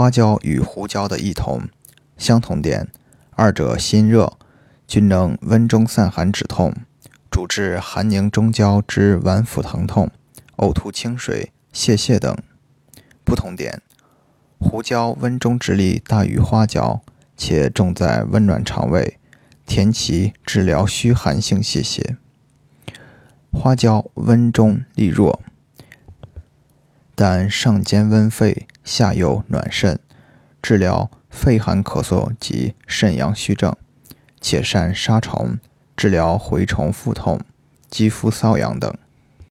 花椒与胡椒的异同，相同点，二者辛热，均能温中散寒止痛，主治寒凝中焦之脘腹疼痛、呕吐清水、泄泻等。不同点，胡椒温中之力大于花椒，且重在温暖肠胃，填其治疗虚寒性泄泻。花椒温中力弱。但上兼温肺，下有暖肾，治疗肺寒咳嗽及肾阳虚症，且善杀虫，治疗蛔虫腹痛、肌肤瘙痒等。